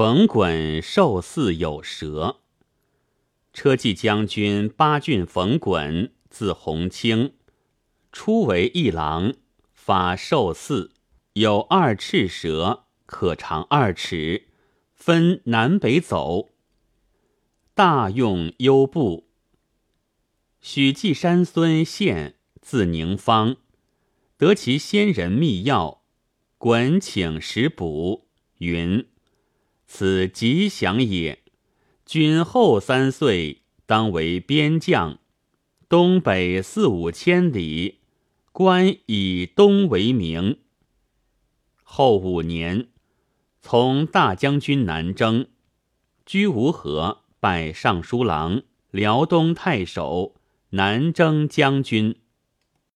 冯衮受祀有蛇。车骑将军八郡冯衮，字弘清，初为一郎，发受祀，有二赤蛇，可长二尺，分南北走。大用优步。许继山孙宪，字宁方，得其先人密钥，滚请食补，云。此吉祥也。君后三岁，当为边将，东北四五千里，官以东为名。后五年，从大将军南征，居无河，拜尚书郎、辽东太守、南征将军。